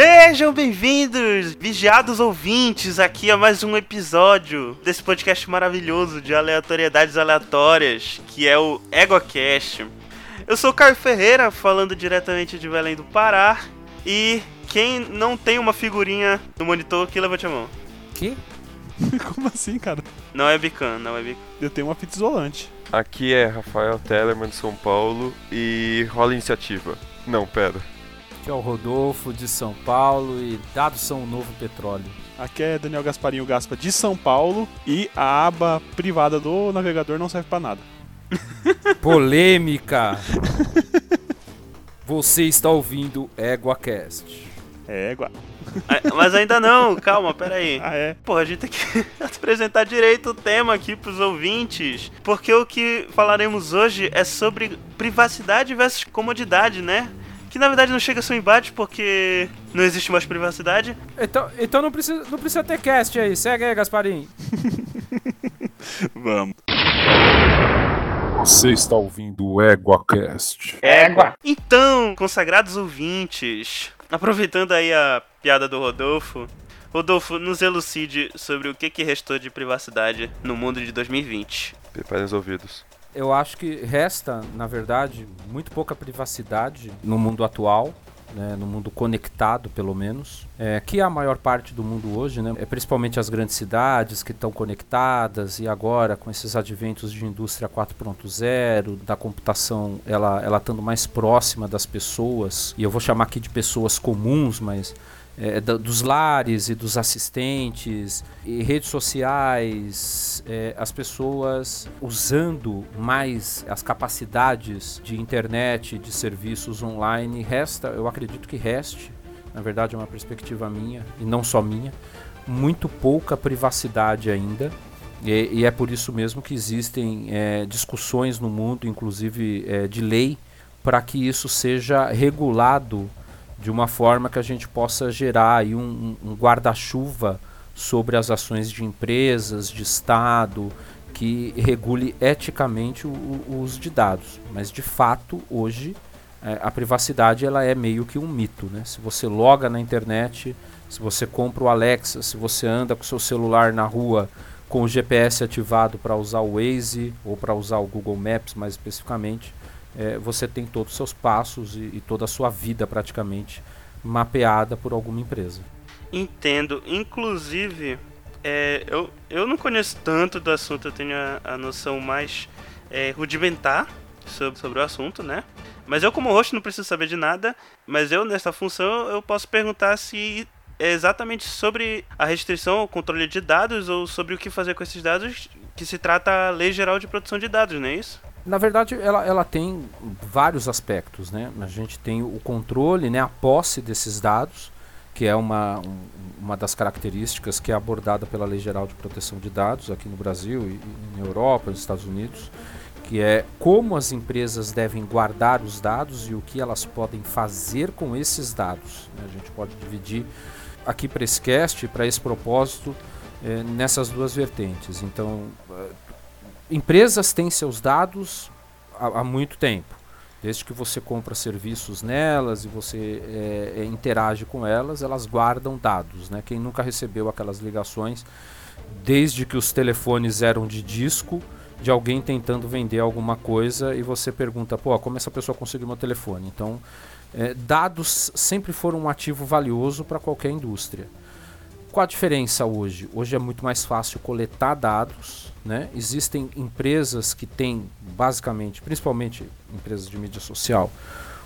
Sejam bem-vindos, vigiados ouvintes, aqui a mais um episódio desse podcast maravilhoso de aleatoriedades aleatórias, que é o EgoCast. Eu sou o Caio Ferreira, falando diretamente de Belém do Pará, e quem não tem uma figurinha no monitor aqui, levante a mão. Que? Como assim, cara? Não é bican, não é bican. Eu tenho uma fita isolante. Aqui é Rafael Tellerman de São Paulo e rola iniciativa. Não, pera. Aqui é o Rodolfo de São Paulo e dados são o novo petróleo. Aqui é Daniel Gasparinho Gaspa de São Paulo e a aba privada do navegador não serve pra nada. Polêmica! Você está ouvindo EguaCast. É, igual. Ah, Mas ainda não, calma, pera aí. Ah, é. Pô, a gente tem que apresentar direito o tema aqui pros ouvintes, porque o que falaremos hoje é sobre privacidade versus comodidade, né? Que na verdade não chega a ser um embate porque não existe mais privacidade. Então, então não, precisa, não precisa ter cast aí. Segue aí, Gasparim. Vamos. Você está ouvindo o EguaCast. Égua! Então, consagrados ouvintes, aproveitando aí a piada do Rodolfo, Rodolfo, nos elucide sobre o que, que restou de privacidade no mundo de 2020. Preparem os ouvidos. Eu acho que resta, na verdade, muito pouca privacidade no mundo atual. né, no mundo conectado, pelo menos, é, que é a maior parte do mundo hoje, né, é principalmente as grandes cidades que estão conectadas e agora com esses adventos de indústria 4.0, da computação, ela ela estando mais próxima das pessoas, e eu vou chamar aqui de pessoas comuns, mas é, da- dos lares e dos assistentes, e redes sociais, é, as pessoas usando mais as capacidades de internet, de serviços online, resta, eu acredito que reste, na verdade é uma perspectiva minha, e não só minha, muito pouca privacidade ainda. E, e é por isso mesmo que existem é, discussões no mundo, inclusive é, de lei, para que isso seja regulado de uma forma que a gente possa gerar aí um, um guarda-chuva sobre as ações de empresas, de Estado, que regule eticamente o, o uso de dados. Mas de fato, hoje, eh, a privacidade ela é meio que um mito. Né? Se você loga na internet, se você compra o Alexa, se você anda com seu celular na rua com o GPS ativado para usar o Waze ou para usar o Google Maps mais especificamente, eh, você tem todos os seus passos e, e toda a sua vida praticamente mapeada por alguma empresa. Entendo. Inclusive, é, eu, eu não conheço tanto do assunto, eu tenho a, a noção mais é, rudimentar sobre, sobre o assunto, né? Mas eu, como host, não preciso saber de nada. Mas eu, nessa função, eu posso perguntar se é exatamente sobre a restrição ao controle de dados ou sobre o que fazer com esses dados que se trata a Lei Geral de Proteção de Dados, não é isso? Na verdade, ela, ela tem vários aspectos, né? A gente tem o controle, né, a posse desses dados, que é uma, um- uma das características que é abordada pela Lei Geral de Proteção de Dados aqui no Brasil e, e na Europa, nos Estados Unidos, que é como as empresas devem guardar os dados e o que elas podem fazer com esses dados. né? A gente pode dividir aqui para esse cast, para esse propósito, eh, nessas duas vertentes. Então, eh, empresas têm seus dados há, há muito tempo. Desde que você compra serviços nelas e você eh, interage com elas, elas guardam dados. Né? Quem nunca recebeu aquelas ligações, desde que os telefones eram de disco, de alguém tentando vender alguma coisa e você pergunta, pô, como essa pessoa conseguiu meu telefone? Então, eh, dados sempre foram um ativo valioso para qualquer indústria. Qual a diferença hoje? Hoje é muito mais fácil coletar dados. Né? Existem empresas que têm, basicamente, principalmente empresas de mídia social,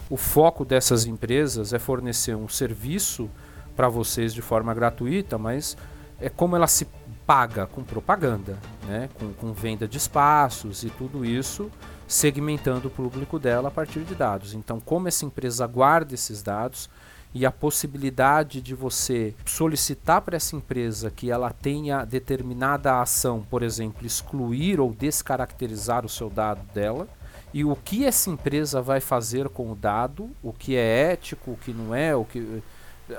o foco dessas empresas é fornecer um serviço para vocês de forma gratuita, mas é como ela se paga com propaganda, né? com, com venda de espaços e tudo isso, segmentando o público dela a partir de dados. Então, como essa empresa guarda esses dados, e a possibilidade de você solicitar para essa empresa que ela tenha determinada ação, por exemplo, excluir ou descaracterizar o seu dado dela, e o que essa empresa vai fazer com o dado, o que é ético, o que não é, o que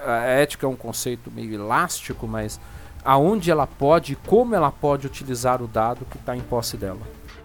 a ética é um conceito meio elástico, mas aonde ela pode, como ela pode utilizar o dado que está em posse dela.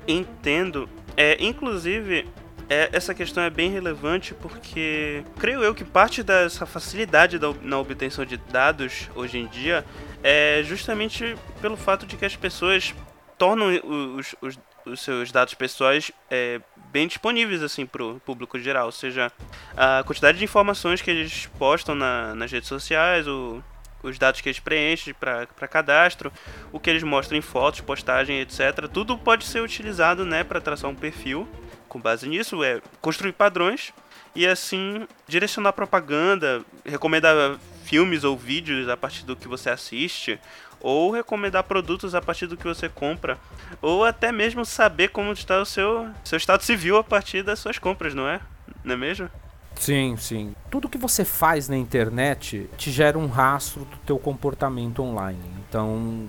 Entendo. É, inclusive, é, essa questão é bem relevante porque creio eu que parte dessa facilidade da, na obtenção de dados hoje em dia é justamente pelo fato de que as pessoas tornam os, os, os seus dados pessoais é, bem disponíveis assim para o público geral, ou seja, a quantidade de informações que eles postam na, nas redes sociais, o, os dados que eles preenchem para cadastro, o que eles mostram em fotos, postagem, etc. Tudo pode ser utilizado né, para traçar um perfil. Com base nisso, é construir padrões e assim direcionar propaganda, recomendar filmes ou vídeos a partir do que você assiste, ou recomendar produtos a partir do que você compra, ou até mesmo saber como está o seu, seu estado civil a partir das suas compras, não é? Não é mesmo? Sim, sim. Tudo que você faz na internet te gera um rastro do teu comportamento online. Então,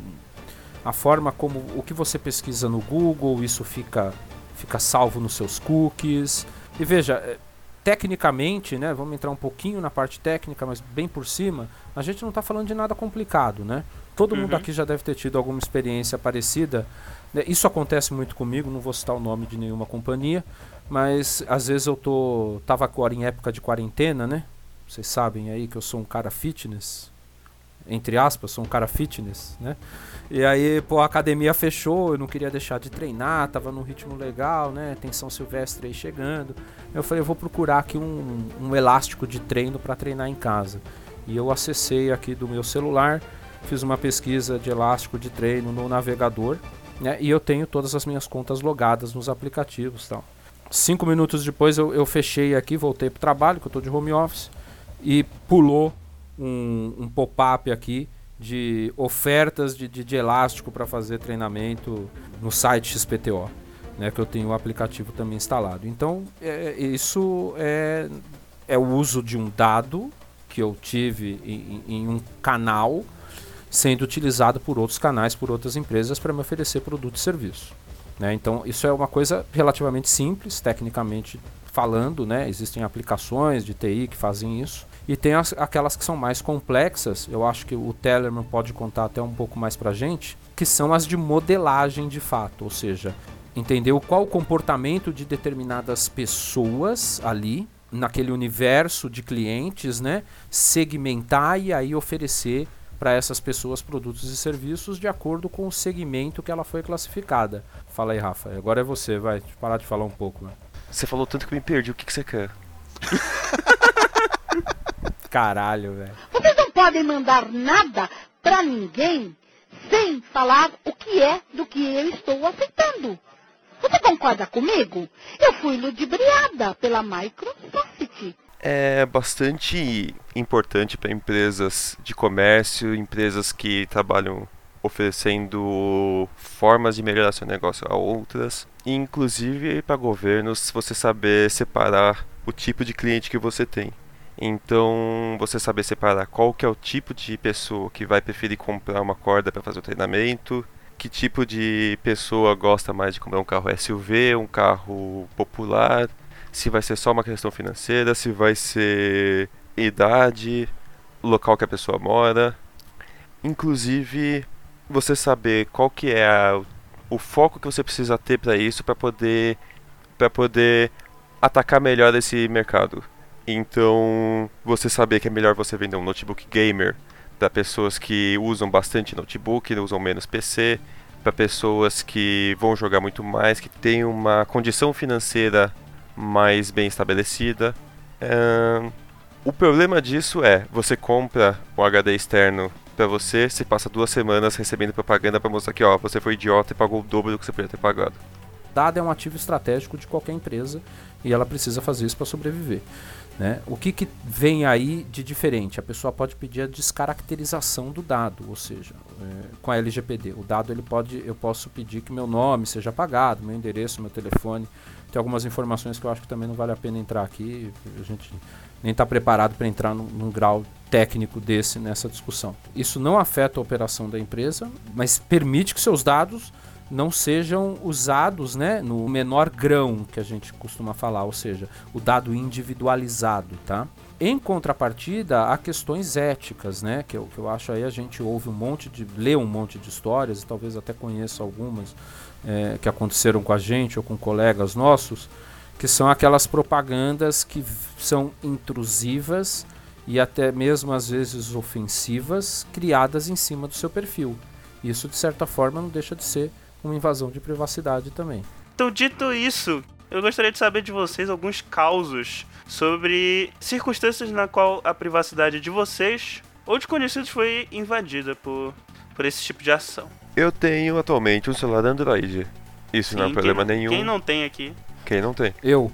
a forma como o que você pesquisa no Google, isso fica fica salvo nos seus cookies. E veja, eh, tecnicamente, né, vamos entrar um pouquinho na parte técnica, mas bem por cima, a gente não está falando de nada complicado, né? Todo uhum. mundo aqui já deve ter tido alguma experiência parecida. Né? Isso acontece muito comigo, não vou citar o nome de nenhuma companhia, mas às vezes eu tô tava agora em época de quarentena, né? Vocês sabem aí que eu sou um cara fitness, entre aspas, sou um cara fitness, né? E aí, pô, a academia fechou, eu não queria deixar de treinar, tava num ritmo legal, né? Tensão silvestre aí chegando. Eu falei, eu vou procurar aqui um, um elástico de treino para treinar em casa. E eu acessei aqui do meu celular, fiz uma pesquisa de elástico de treino no navegador, né? E eu tenho todas as minhas contas logadas nos aplicativos, tal. Cinco minutos depois eu, eu fechei aqui, voltei pro trabalho, que eu estou de home office, e pulou um, um pop-up aqui de ofertas de, de, de elástico para fazer treinamento no site XPTO, né, que eu tenho o aplicativo também instalado. Então, é, isso é, é o uso de um dado que eu tive em, em um canal sendo utilizado por outros canais, por outras empresas para me oferecer produto e serviço. Né? Então, isso é uma coisa relativamente simples, tecnicamente falando. Né? Existem aplicações de TI que fazem isso. E tem as, aquelas que são mais complexas, eu acho que o Tellerman pode contar até um pouco mais para gente, que são as de modelagem de fato, ou seja, entender qual o comportamento de determinadas pessoas ali, naquele universo de clientes, né? segmentar e aí oferecer para essas pessoas produtos e serviços de acordo com o segmento que ela foi classificada. Fala aí, Rafa. Agora é você, vai parar de falar um pouco. Né? Você falou tanto que eu me perdi. O que, que você quer? Caralho, velho. Vocês não podem mandar nada para ninguém sem falar o que é do que eu estou aceitando. Você concorda comigo? Eu fui ludibriada pela Microsoft é bastante importante para empresas de comércio, empresas que trabalham oferecendo formas de melhorar seu negócio a outras, inclusive para governos, você saber separar o tipo de cliente que você tem. Então, você saber separar qual que é o tipo de pessoa que vai preferir comprar uma corda para fazer o treinamento, que tipo de pessoa gosta mais de comprar um carro SUV, um carro popular, se vai ser só uma questão financeira, se vai ser idade, local que a pessoa mora. Inclusive, você saber qual que é a, o foco que você precisa ter para isso para poder para poder atacar melhor esse mercado. Então, você saber que é melhor você vender um notebook gamer para pessoas que usam bastante notebook, usam menos PC, para pessoas que vão jogar muito mais, que têm uma condição financeira mais bem estabelecida. o problema disso é, você compra um HD externo para você, você passa duas semanas recebendo propaganda para mostrar que ó, você foi idiota e pagou o dobro do que você podia ter pagado. Dado é um ativo estratégico de qualquer empresa e ela precisa fazer isso para sobreviver. Né? O que, que vem aí de diferente? A pessoa pode pedir a descaracterização do dado, ou seja, é, com a LGPD. O dado ele pode, eu posso pedir que meu nome seja apagado, meu endereço, meu telefone tem algumas informações que eu acho que também não vale a pena entrar aqui. A gente nem está preparado para entrar num, num, grau técnico desse nessa discussão. Isso não afeta a operação da empresa, mas permite que seus dados não sejam usados né, no menor grão que a gente costuma falar, ou seja, o dado individualizado, tá? Em contrapartida, há questões éticas, né? Que eu, que eu acho aí a gente ouve um monte de. lê um monte de histórias, e talvez até conheça algumas é, que aconteceram com a gente ou com colegas nossos, que são aquelas propagandas que são intrusivas e até mesmo às vezes ofensivas, criadas em cima do seu perfil. Isso de certa forma não deixa de ser uma invasão de privacidade também. Então, dito isso, eu gostaria de saber de vocês alguns causos sobre circunstâncias na qual a privacidade de vocês ou de conhecidos foi invadida por, por esse tipo de ação. Eu tenho atualmente um celular Android. Isso não é Sim, problema quem, nenhum. Quem não tem aqui? Quem não tem? Eu,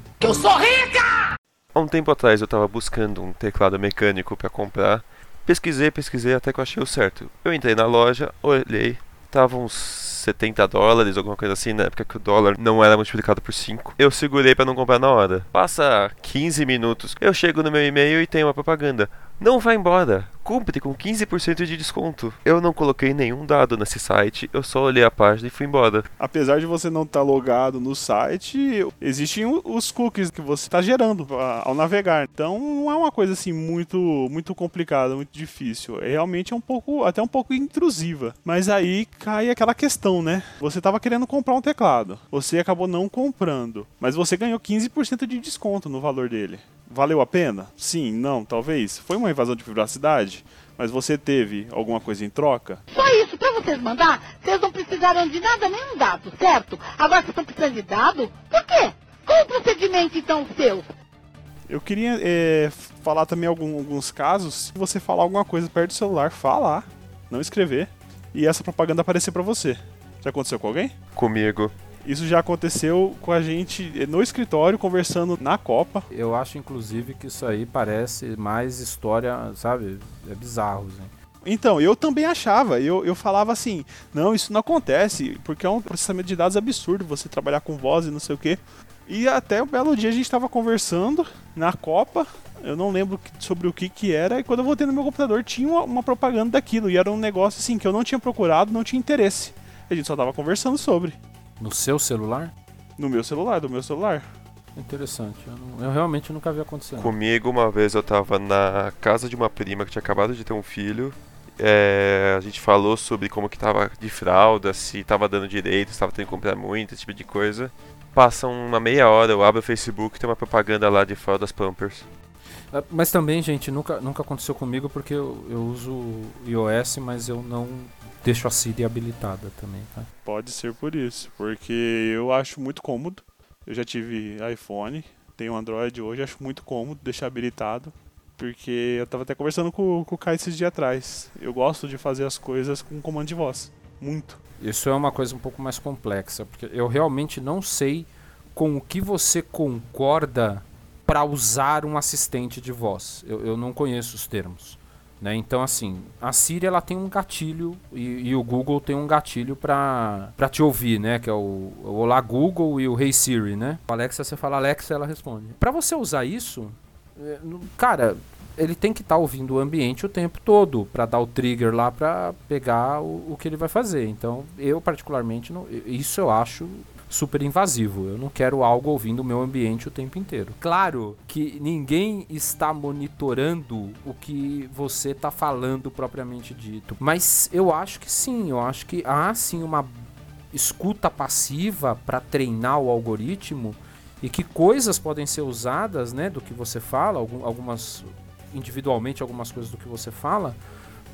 Há um tempo atrás eu tava buscando um teclado mecânico pra comprar. Pesquisei, pesquisei até que eu achei o certo. Eu entrei na loja, olhei, tava uns 70 dólares, alguma coisa assim, na época que o dólar não era multiplicado por 5. Eu segurei pra não comprar na hora. Passa 15 minutos, eu chego no meu e-mail e tem uma propaganda. Não vá embora, compre com 15% de desconto. Eu não coloquei nenhum dado nesse site, eu só olhei a página e fui embora. Apesar de você não estar logado no site, existem os cookies que você está gerando ao navegar. Então não é uma coisa assim muito muito complicada, muito difícil. É realmente é um pouco até um pouco intrusiva. Mas aí cai aquela questão, né? Você estava querendo comprar um teclado, você acabou não comprando, mas você ganhou 15% de desconto no valor dele. Valeu a pena? Sim, não, talvez. Foi uma invasão de privacidade, mas você teve alguma coisa em troca? Só isso, pra vocês mandar, vocês não precisaram de nada, nenhum dado, certo? Agora vocês estão precisando de dado? Por quê? Qual o procedimento, então, seu? Eu queria é, falar também algum- alguns casos. Se você falar alguma coisa perto do celular, falar, não escrever, e essa propaganda aparecer pra você. Já aconteceu com alguém? Comigo. Isso já aconteceu com a gente no escritório, conversando na Copa. eu acho inclusive que isso aí parece mais história, sabe? É bizarro, assim. Então, eu também achava, eu, eu falava assim, não, isso não acontece, porque é um processamento de dados absurdo, você trabalhar com voz e não sei o quê. E até um belo dia a gente estava conversando na Copa, eu não lembro sobre o que que era, e quando eu voltei no meu computador tinha uma, uma propaganda daquilo, e era um negócio assim que eu não tinha procurado, não tinha interesse. A gente só tava conversando sobre, No seu celular? no meu celular, do meu celular. Interessante. Eu, não- eu realmente nunca vi acontecendo. Comigo, uma vez eu tava na casa de uma prima que tinha acabado de ter um filho. É, a gente falou sobre como que tava de fralda, se tava dando direito, se tava tendo que comprar muito, esse tipo de coisa. Passa uma meia hora, eu abro o Facebook e tem uma propaganda lá de fraldas Pampers. Ah, Mas também, gente, nunca, nunca aconteceu comigo porque eu, eu uso iOS, mas eu não deixo a Siri habilitada também, tá? Pode ser por isso, porque eu acho muito cômodo. Eu já tive iPhone, tenho Android hoje, acho muito cômodo deixar habilitado. Porque eu tava até conversando com, com o Kai esses dias atrás. Eu gosto de fazer as coisas com comando de voz. Muito. Isso é uma coisa um pouco mais complexa, porque eu realmente não sei com o que você concorda para usar um assistente de voz. Eu, eu não conheço os termos. Né? Então, assim, a Siri ela tem um gatilho e, e o Google tem um gatilho para te ouvir, né? Que é o, o Olá Google e o Hey Siri, né? O Alexa, você fala Alexa, ela responde. Para você usar isso, é, cara, ele tem que estar ouvindo o ambiente o tempo todo para dar o trigger lá para pegar o, o que ele vai fazer. Então, eu particularmente não, isso eu acho super invasivo. Eu não quero algo ouvindo o meu ambiente o tempo inteiro. Claro que ninguém está monitorando o que você está falando propriamente dito, mas eu acho que sim, eu acho que há sim uma escuta passiva para treinar o algoritmo e que coisas podem ser usadas, né, do que você fala, algum- algumas individualmente algumas coisas do que você fala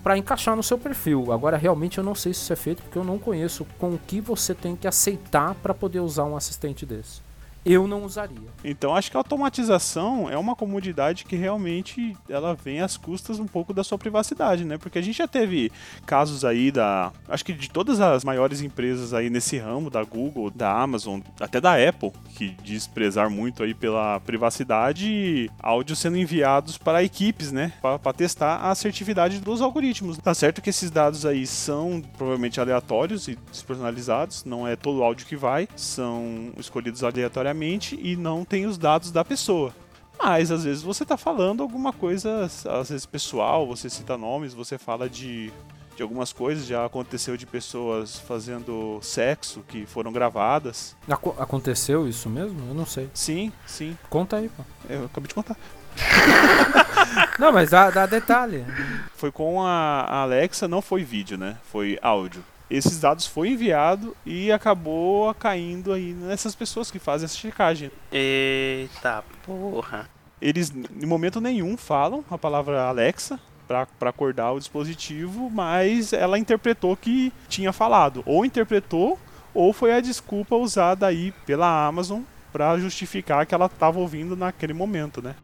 para encaixar no seu perfil. Agora realmente eu não sei se isso é feito porque eu não conheço com o que você tem que aceitar para poder usar um assistente desse. Eu não usaria. Então acho que a automatização é uma comodidade que realmente ela vem às custas um pouco da sua privacidade, né? Porque a gente já teve casos aí da, acho que de todas as maiores empresas aí nesse ramo, da Google, da Amazon, até da Apple, que diz prezar muito aí pela privacidade, áudios sendo enviados para equipes, né? Para testar a assertividade dos algoritmos. Tá certo que esses dados aí são provavelmente aleatórios e despersonalizados, não é todo o áudio que vai, são escolhidos aleatoriamente e não tem os dados da pessoa. Mas às vezes você tá falando alguma coisa, às vezes pessoal, você cita nomes, você fala de, de algumas coisas, já aconteceu de pessoas fazendo sexo que foram gravadas. Aco- aconteceu isso mesmo? Eu não sei. Sim, sim, Conta aí, pô. eu acabei de contar. Não, mas dá, dá detalhe. Foi com a Alexa, não foi vídeo, né? Foi áudio. Esses dados foi enviado e acabou caindo aí nessas pessoas que fazem essa checagem. Eita porra. Eles, em momento nenhum, falam a palavra Alexa para acordar o dispositivo, mas ela interpretou que tinha falado. Ou interpretou, ou foi a desculpa usada aí pela Amazon para justificar que ela estava ouvindo naquele momento, né?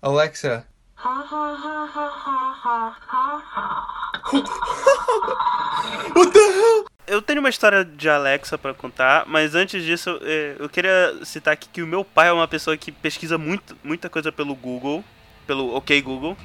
Alexa. What the hell? Eu tenho uma história de Alexa para contar, mas antes disso, é, eu queria citar aqui que o meu pai é uma pessoa que pesquisa muito, muita coisa pelo Google, pelo OK Google.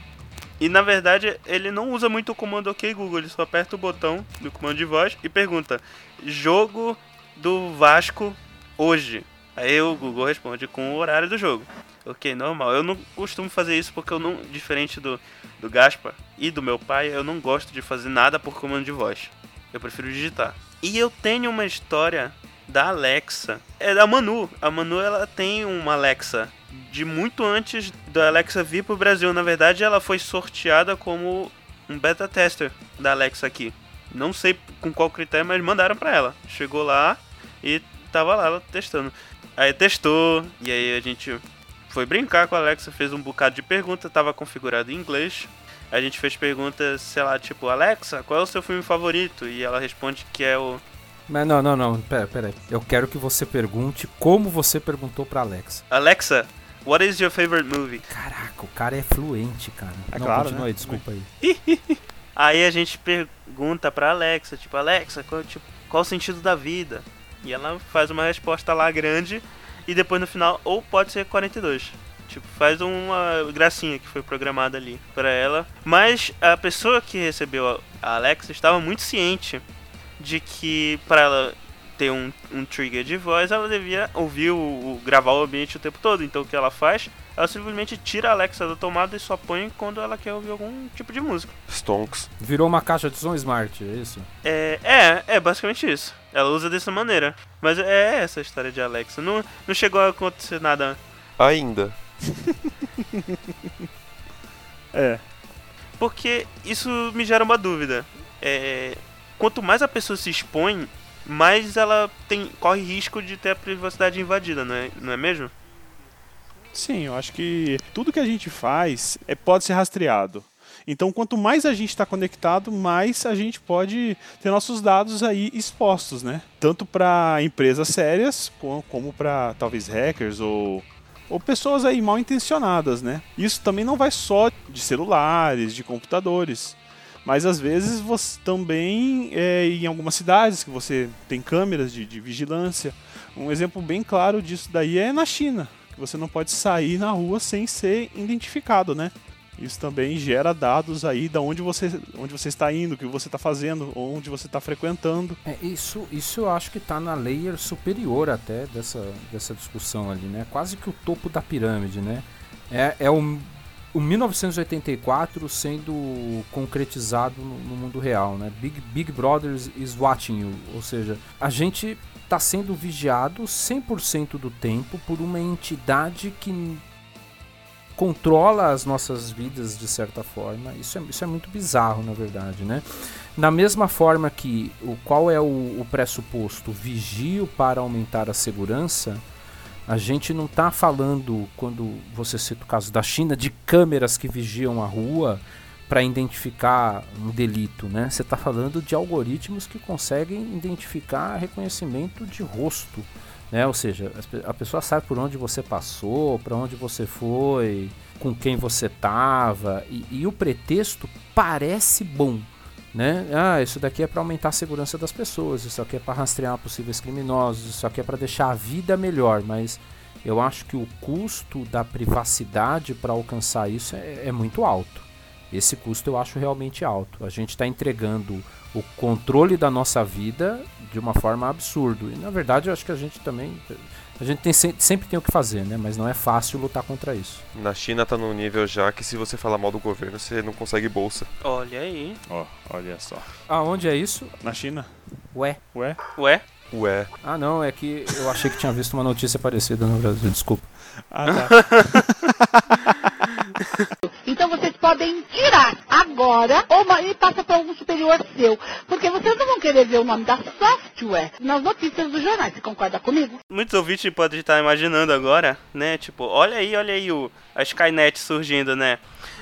E na verdade, ele não usa muito o comando OK Google, ele só aperta o botão do comando de voz e pergunta: "Jogo do Vasco hoje". Aí o Google responde com o horário do jogo. Ok, normal. Eu não costumo fazer isso porque eu não, diferente do, do Gaspar e do meu pai, eu não gosto de fazer nada por comando de voz. Eu prefiro digitar. E eu tenho uma história da Alexa. É da Manu. A Manu ela tem uma Alexa de muito antes da Alexa vir pro Brasil. Na verdade, ela foi sorteada como um beta tester da Alexa aqui. Não sei com qual critério, mas mandaram para ela. Chegou lá e tava lá ela testando. Aí testou e aí a gente foi brincar com a Alexa, fez um bocado de perguntas, tava configurado em inglês. A gente fez perguntas, sei lá, tipo, Alexa, qual é o seu filme favorito? E ela responde que é o. Mas não, não, não, pera, pera aí. Eu quero que você pergunte como você perguntou pra Alexa. Alexa, what is your favorite movie? Caraca, o cara é fluente, cara. É não, claro, continua né? aí, desculpa aí. Aí a gente pergunta pra Alexa, tipo, Alexa, qual, tipo, qual o sentido da vida? E ela faz uma resposta lá grande e depois no final, ou pode ser 42. Tipo, faz uma gracinha que foi programada ali para ela. Mas a pessoa que recebeu a Alexa estava muito ciente de que para ela ter um, um trigger de voz, ela devia ouvir o, o, gravar o ambiente o tempo todo. Então o que ela faz? Ela simplesmente tira a Alexa da tomada e só põe quando ela quer ouvir algum tipo de música. Stonks. Virou uma caixa de som smart, é isso? É, é, é basicamente isso. Ela usa dessa maneira. Mas é essa a história de Alexa. Não, não chegou a acontecer nada. Ainda. É. Porque isso me gera uma dúvida. É, quanto mais a pessoa se expõe, mais ela tem, corre risco de ter a privacidade invadida, não é, não é mesmo? Sim, eu acho que tudo que a gente faz é, pode ser rastreado. Então, quanto mais a gente está conectado, mais a gente pode ter nossos dados aí expostos, né? Tanto para empresas sérias, como para talvez hackers ou, ou pessoas aí mal intencionadas, né? Isso também não vai só de celulares, de computadores. Mas às vezes você também é, em algumas cidades que você tem câmeras de, de vigilância. Um exemplo bem claro disso daí é na China, você não pode sair na rua sem ser identificado, né? Isso também gera dados aí da onde você, onde você está indo, o que você está fazendo, onde você está frequentando. É, isso, isso eu acho que está na layer superior até dessa, dessa discussão ali, né? Quase que o topo da pirâmide, né? É, é o, o 1984 sendo concretizado no, no mundo real, né? Big, Big Brother is watching you, ou seja, a gente está sendo vigiado 100% do tempo por uma entidade que controla as nossas vidas de certa forma. Isso é, isso é muito bizarro, na verdade, né? Na mesma forma que o qual é o, o pressuposto vigio para aumentar a segurança, a gente não está falando, quando você cita o caso da China, de câmeras que vigiam a rua para identificar um delito, né? Você está falando de algoritmos que conseguem identificar reconhecimento de rosto, né? Ou seja, a pessoa sabe por onde você passou, para onde você foi, com quem você estava, e, e, o pretexto parece bom. Né? Ah, isso daqui é para aumentar a segurança das pessoas, isso aqui é para rastrear possíveis criminosos, isso aqui é para deixar a vida melhor, mas eu acho que o custo da privacidade para alcançar isso é, é muito alto. Esse custo eu acho realmente alto. A gente está entregando o controle da nossa vida de uma forma absurda. E na verdade eu acho que a gente também. A gente tem, sempre tem o que fazer, né? Mas não é fácil lutar contra isso. Na China tá num nível já que se você falar mal do governo, você não consegue bolsa. Olha aí. Ó, olha só. Aonde é isso? Na China. Ué. Ué? Ué? Ué. Ah não, é que eu achei que tinha visto uma notícia parecida no Brasil, desculpa. Ah, tá. Então vocês podem tirar agora ou e passa para algum superior seu. Porque vocês não vão querer ver o nome da software nas notícias dos jornais. Você concorda comigo? Muitos ouvintes podem estar imaginando agora, né? Tipo, olha aí, olha aí o, a Skynet surgindo, né?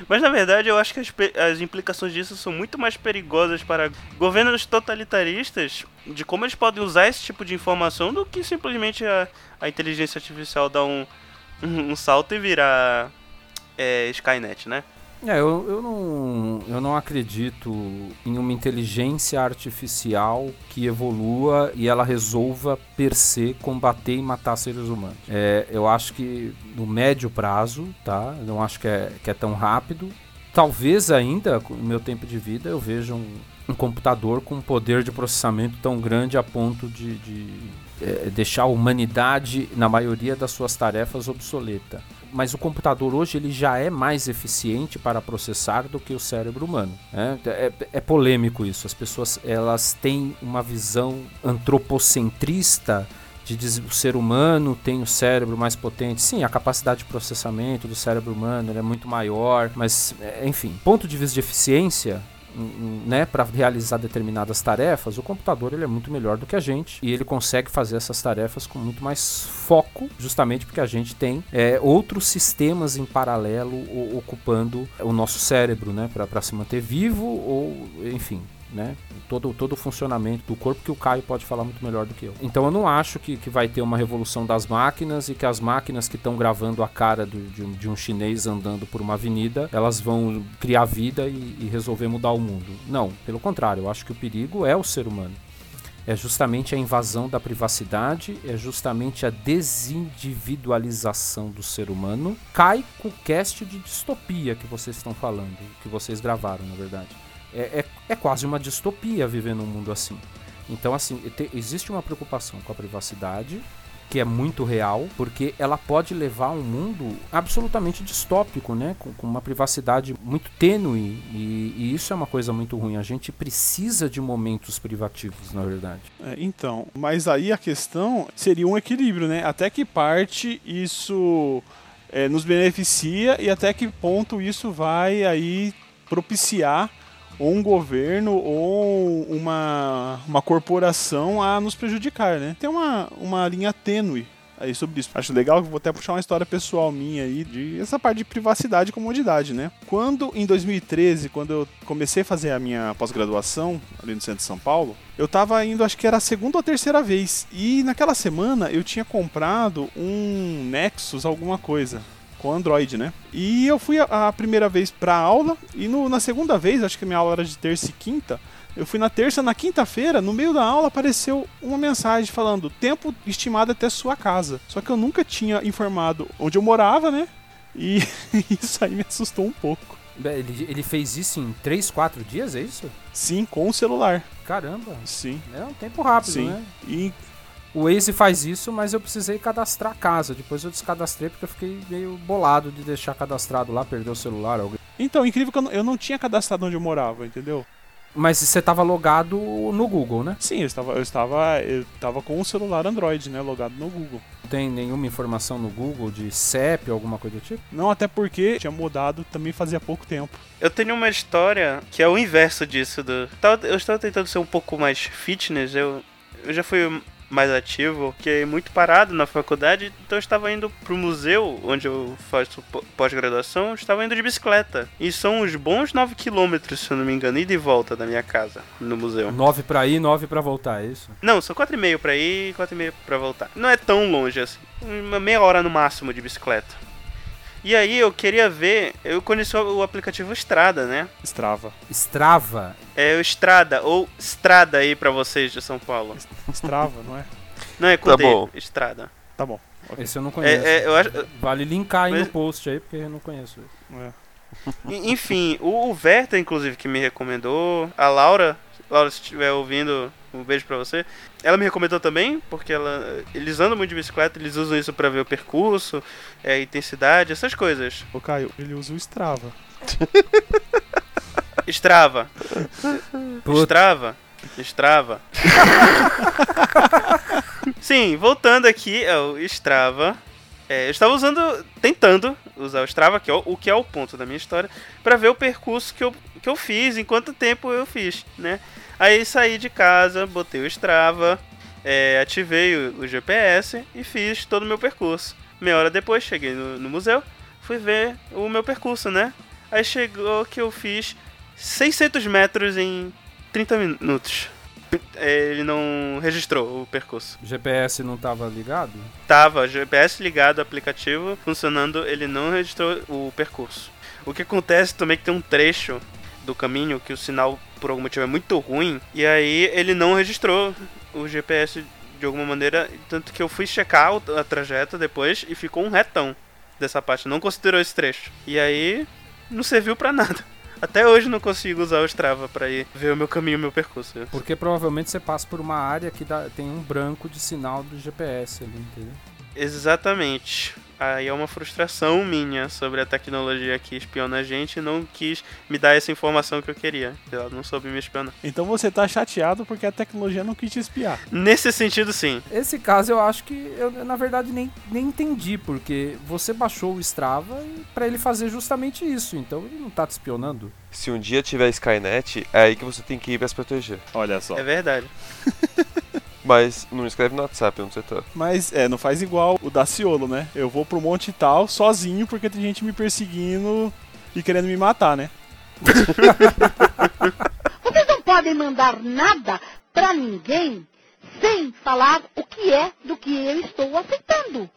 Mas na verdade eu acho que as, as implicações disso são muito mais perigosas para governos totalitaristas de como eles podem usar esse tipo de informação do que simplesmente a, a inteligência artificial dar um, um, um salto e virar é, Skynet, né? É, eu, eu, não, eu não acredito em uma inteligência artificial que evolua e ela resolva per se combater e matar seres humanos. É, eu acho que no médio prazo, tá? Eu não acho que é, que é tão rápido. Talvez ainda, no meu tempo de vida, eu veja um, um computador com um poder de processamento tão grande a ponto de, de é, deixar a humanidade, na maioria das suas tarefas, obsoleta mas o computador hoje ele já é mais eficiente para processar do que o cérebro humano. né? É, é polêmico isso. As pessoas elas têm uma visão antropocentrista de dizer o ser humano tem o cérebro mais potente. Sim, a capacidade de processamento do cérebro humano é muito maior, mas é, enfim, ponto de vista de eficiência, né, para realizar determinadas tarefas, o computador ele é muito melhor do que a gente e ele consegue fazer essas tarefas com muito mais foco, justamente porque a gente tem é, outros sistemas em paralelo ocupando o nosso cérebro, né, para se manter vivo ou, enfim, né? Todo, todo o funcionamento do corpo que o Caio pode falar muito melhor do que eu. Então eu não acho que, que vai ter uma revolução das máquinas e que as máquinas que estão gravando a cara do, de, um, de, um, chinês andando por uma avenida, elas vão criar vida e, e resolver mudar o mundo. Não, pelo contrário, eu acho que o perigo é o ser humano. É justamente a invasão da privacidade, é justamente a desindividualização do ser humano. Cai com o cast de distopia que vocês estão falando, que vocês gravaram, na verdade. É, é, é, quase uma distopia viver num mundo assim. Então, assim, te, existe uma preocupação com a privacidade, que é muito real, porque ela pode levar a um mundo absolutamente distópico, né? Com, com uma privacidade muito tênue, e, e, isso é uma coisa muito ruim. A gente precisa de momentos privativos, na verdade. É, então, mas aí a questão seria um equilíbrio, né? Até que parte isso é, nos beneficia e até que ponto isso vai aí propiciar ou um governo ou uma, uma corporação a nos prejudicar, né? Tem uma, uma linha tênue aí sobre isso. Acho legal que vou até puxar uma história pessoal minha aí de essa parte de privacidade e comodidade, né? Quando em 2013, quando eu comecei a fazer a minha pós-graduação ali no centro de São Paulo, eu tava indo, acho que era a segunda ou terceira vez. E naquela semana eu tinha comprado um Nexus alguma coisa com Android, né? E eu fui a, a primeira vez pra aula e no, na segunda vez, acho que a minha aula era de terça e quinta, eu fui na terça, na quinta-feira, no meio da aula apareceu uma mensagem falando tempo estimado até sua casa. Só que eu nunca tinha informado onde eu morava, né? E isso aí me assustou um pouco. Ele, ele fez isso em 3, 4 dias, é isso? Sim, com o celular. Caramba. Sim. É um tempo rápido, Sim. né? E o Waze faz isso, mas eu precisei cadastrar a casa. Depois eu descadastrei porque eu fiquei meio bolado de deixar cadastrado lá, perder o celular. Alguém... Então, incrível que eu não, eu não tinha cadastrado onde eu morava, entendeu? Mas você estava logado no Google, né? Sim, eu estava, eu estava, eu estava com o celular Android, né, logado no Google. Não tem nenhuma informação no Google de CEP ou alguma coisa do tipo? Não, até porque tinha mudado também fazia pouco tempo. Eu tenho uma história que é o inverso disso. Do... Eu estava tentando ser um pouco mais fitness, eu, eu já fui mais ativo, fiquei muito parado na faculdade, então eu estava indo pro museu onde eu faço pós-graduação, estava indo de bicicleta. E são uns bons 9 quilômetros, se eu não me engano, ida e volta da minha casa no museu. 9 pra ir, 9 pra voltar, é isso? Não, são 4,5 pra ir e 4,5 pra voltar. Não é tão longe assim. Uma meia hora no máximo de bicicleta. E aí eu queria ver, eu conheci o aplicativo Estrada, né? Strava. Strava? É o Estrada, ou Estrada aí pra vocês de São Paulo. Strava, não é? Não é com Tá D, bom. Estrada. Tá bom. ok. Esse eu não conheço. É, é, eu acho, Vale linkar aí Mas- no post aí, porque eu não conheço. É. Enfim, o, o Verta, inclusive, que me recomendou, a Laura, Laura, se estiver ouvindo, um beijo pra você. Ela me recomendou também, porque ela, eles andam muito de bicicleta, eles usam isso pra ver o percurso, é, intensidade, essas coisas. Ô Caio, ele usa o Strava. Strava, Puta. Strava, Strava. Sim, voltando aqui ao Strava. É, eu estava usando, tentando usar o Strava, que é o, o que é o ponto da minha história, para ver o percurso que eu, que eu fiz, em quanto tempo eu fiz, né? Aí saí de casa, botei o Strava, é, ativei o, o, GPS e fiz todo o meu percurso. Meia hora depois cheguei no, no museu, fui ver o meu percurso, né? Aí chegou que eu fiz 600 metros em 30 minutos. É, ele não registrou o percurso. O GPS não estava ligado? Tava, GPS ligado, aplicativo funcionando, ele não registrou o percurso. O que acontece também é que tem um trecho do caminho que o sinal por algum motivo é muito ruim e aí ele não registrou o GPS de alguma maneira, tanto que eu fui checar a trajeto depois e ficou um retão dessa parte, não considerou esse trecho. E aí não serviu para nada. Até hoje não consigo usar o Strava para ir ver o meu caminho, o meu percurso. Porque provavelmente você passa por uma área que dá, tem um branco de sinal do GPS ali, entendeu? Exatamente. Aí é uma frustração minha sobre a tecnologia que espiona a gente e não quis me dar essa informação que eu queria. Ela não soube me espionar. Então você tá chateado porque a tecnologia não quis te espiar. Nesse sentido, sim. Esse caso eu acho que eu, na verdade, nem, nem entendi, porque você baixou o Strava para ele fazer justamente isso. Então ele não tá te espionando. Se um dia tiver Skynet, é aí que você tem que ir pra se proteger. Olha só. É verdade. Mas não escreve no WhatsApp onde você tá. Mas é, não faz igual o Daciolo, né? Eu vou pro monte tal sozinho porque tem gente me perseguindo e querendo me matar, né? Vocês não podem mandar nada pra ninguém sem falar o que é do que eu estou aceitando.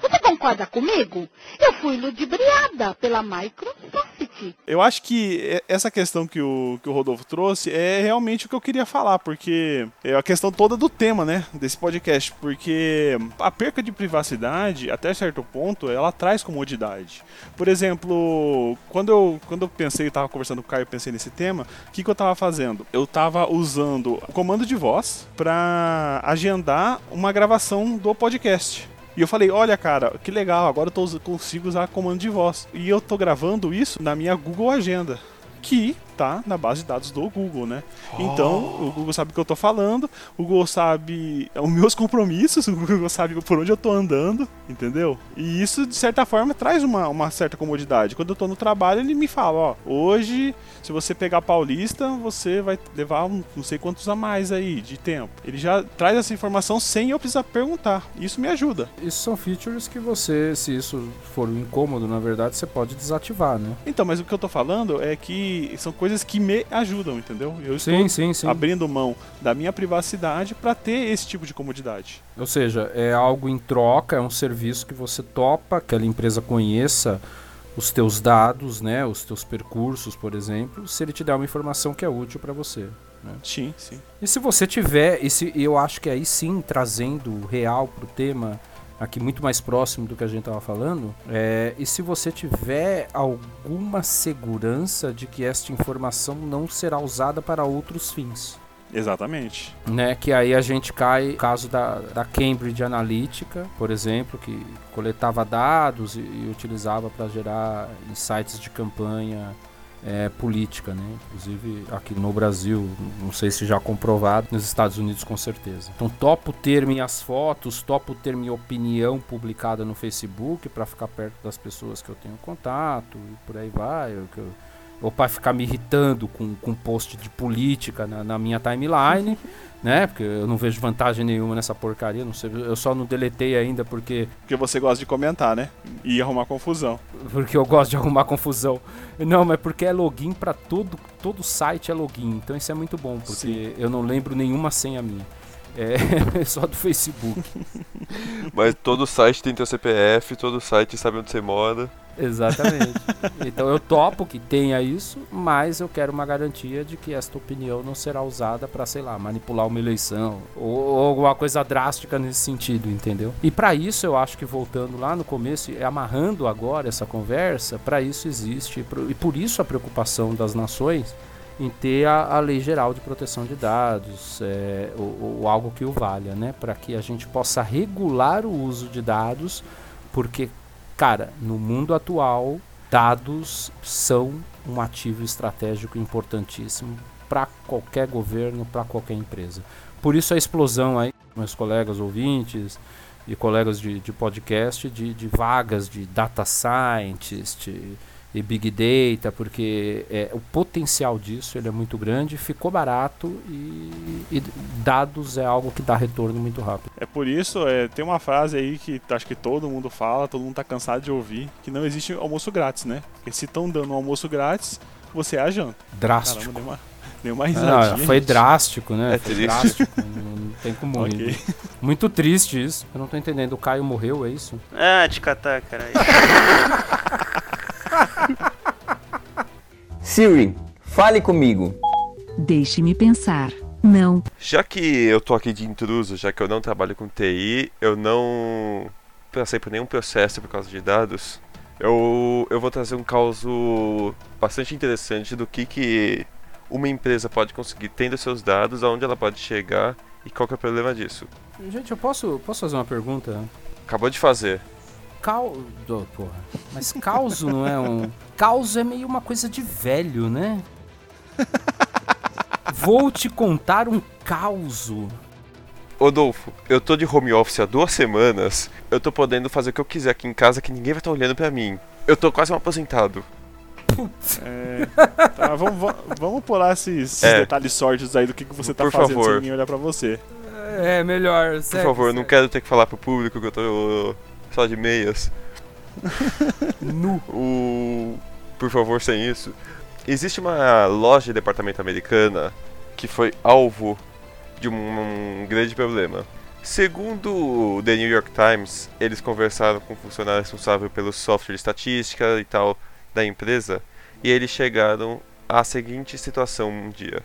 Você concorda comigo? Eu fui ludibriada pela Microsoft. Eu acho que essa questão que o, que o Rodolfo trouxe é realmente o que eu queria falar, porque é a questão toda do tema, né, desse podcast, porque a perca de privacidade, até certo ponto, ela traz comodidade. Por exemplo, quando eu, quando eu pensei, estava conversando com o Caio, pensei nesse tema, o que, que eu estava fazendo? Eu estava usando o comando de voz para agendar uma gravação do podcast. E eu falei, olha cara, que legal, agora eu tô, consigo usar comando de voz. E eu tô gravando isso na minha Google Agenda. Que tá na base de dados do Google, né? Oh. Então, o Google sabe o que eu tô falando, o Google sabe os meus compromissos, o Google sabe por onde eu tô andando, entendeu? E isso, de certa forma, traz uma, uma certa comodidade. Quando eu tô no trabalho, ele me fala, ó, hoje, se você pegar Paulista, você vai levar um, não sei quantos a mais aí de tempo. Ele já traz essa informação sem eu precisar perguntar. Isso me ajuda. Isso são features que você, se isso for um incômodo, na verdade, você pode desativar, né? Então, mas o que eu tô falando é que são coisas que me ajudam, entendeu? Eu estou sim, sim, sim. abrindo mão da minha privacidade para ter esse tipo de comodidade. Ou seja, é algo em troca, é um serviço que você topa, que aquela empresa conheça os teus dados, né, os teus percursos, por exemplo, se ele te der uma informação que é útil para você. Né? Sim, sim. E se você tiver, e se, eu acho que aí sim, trazendo real para o tema, aqui muito mais próximo do que a gente estava falando. É, e se você tiver alguma segurança de que esta informação não será usada para outros fins. Exatamente. Né, que aí a gente cai no caso da, da Cambridge Analytica, por exemplo, que coletava dados e, e utilizava para gerar insights de campanha é, política, né? Inclusive aqui no Brasil, não sei se já comprovado, nos Estados Unidos com certeza. Então topo ter minhas fotos, topo ter minha opinião publicada no Facebook para ficar perto das pessoas que eu tenho contato e por aí vai. Eu, eu, ou para ficar me irritando com, com post de política na, na minha timeline. né? Porque eu não vejo vantagem nenhuma nessa porcaria, não sei, eu só não deletei ainda porque porque você gosta de comentar, né? E arrumar confusão. Porque eu gosto de arrumar confusão. Não, mas porque é login para todo todo site é login. Então isso é muito bom, porque Sim. eu não lembro nenhuma senha minha. É só do Facebook. Mas todo site tem teu CPF, todo site sabe onde você mora. Exatamente. então eu topo que tenha isso, mas eu quero uma garantia de que esta opinião não será usada para, sei lá, manipular uma eleição ou, ou, alguma coisa drástica nesse sentido, entendeu? E para isso eu acho que voltando lá no começo e amarrando agora essa conversa, para isso existe e por isso a preocupação das nações em ter a, a lei geral de proteção de dados é, ou, ou algo que o valha, né? Para que a gente possa regular o uso de dados, porque Cara, no mundo atual, dados são um ativo estratégico importantíssimo para qualquer governo, para qualquer empresa. Por isso a explosão aí, meus colegas ouvintes, e colegas de, de podcast de, de vagas de data scientist e, e big data, porque é, o potencial disso ele é muito grande, ficou barato e, e dados é algo que dá retorno muito rápido. É por isso, é, tem uma frase aí que acho que todo mundo fala, todo mundo tá cansado de ouvir, que não existe almoço grátis, né? Porque se estão dando um almoço grátis, você é a janta. Drástico. Caramba, deu uma, deu uma Não, risadinha. foi gente. drástico, né? É foi triste. drástico. não, não tem como Ok. rir. Muito triste isso. Eu não tô entendendo. O Caio morreu, é isso? Ah, te catar, caralho. Siri, fale comigo. Deixe-me pensar. Não. Já que eu tô aqui de intruso, já que eu não trabalho com TI, eu não passei por nenhum processo por causa de dados, eu, eu vou trazer um caso bastante interessante do que, que uma empresa pode conseguir tendo seus dados, aonde ela pode chegar e qual que é o problema disso. Gente, eu posso, posso fazer uma pergunta? Acabou de fazer. Cal... do- porra. Mas causo não é um... Causo é meio uma coisa de velho, né? Vou te contar um causo. Odolfo, eu tô de home office há duas semanas, eu tô podendo fazer o que eu quiser aqui em casa que ninguém vai estar olhando pra mim. Eu tô quase um aposentado. É, tá, vamos, vamos, pular esses, esses É. detalhes sórdidos aí do que, que você tá Por fazendo favor. sem ninguém olhar pra você. É, melhor. Por favor, não quero ter que falar pro público que eu tô só de meias. Nu. O... Por favor, sem isso. Existe uma loja de departamento americana que foi alvo de um, um grande problema. Segundo o The New York Times, eles conversaram com o funcionário responsável pelo software de estatística e tal da empresa e eles chegaram à seguinte situação um dia.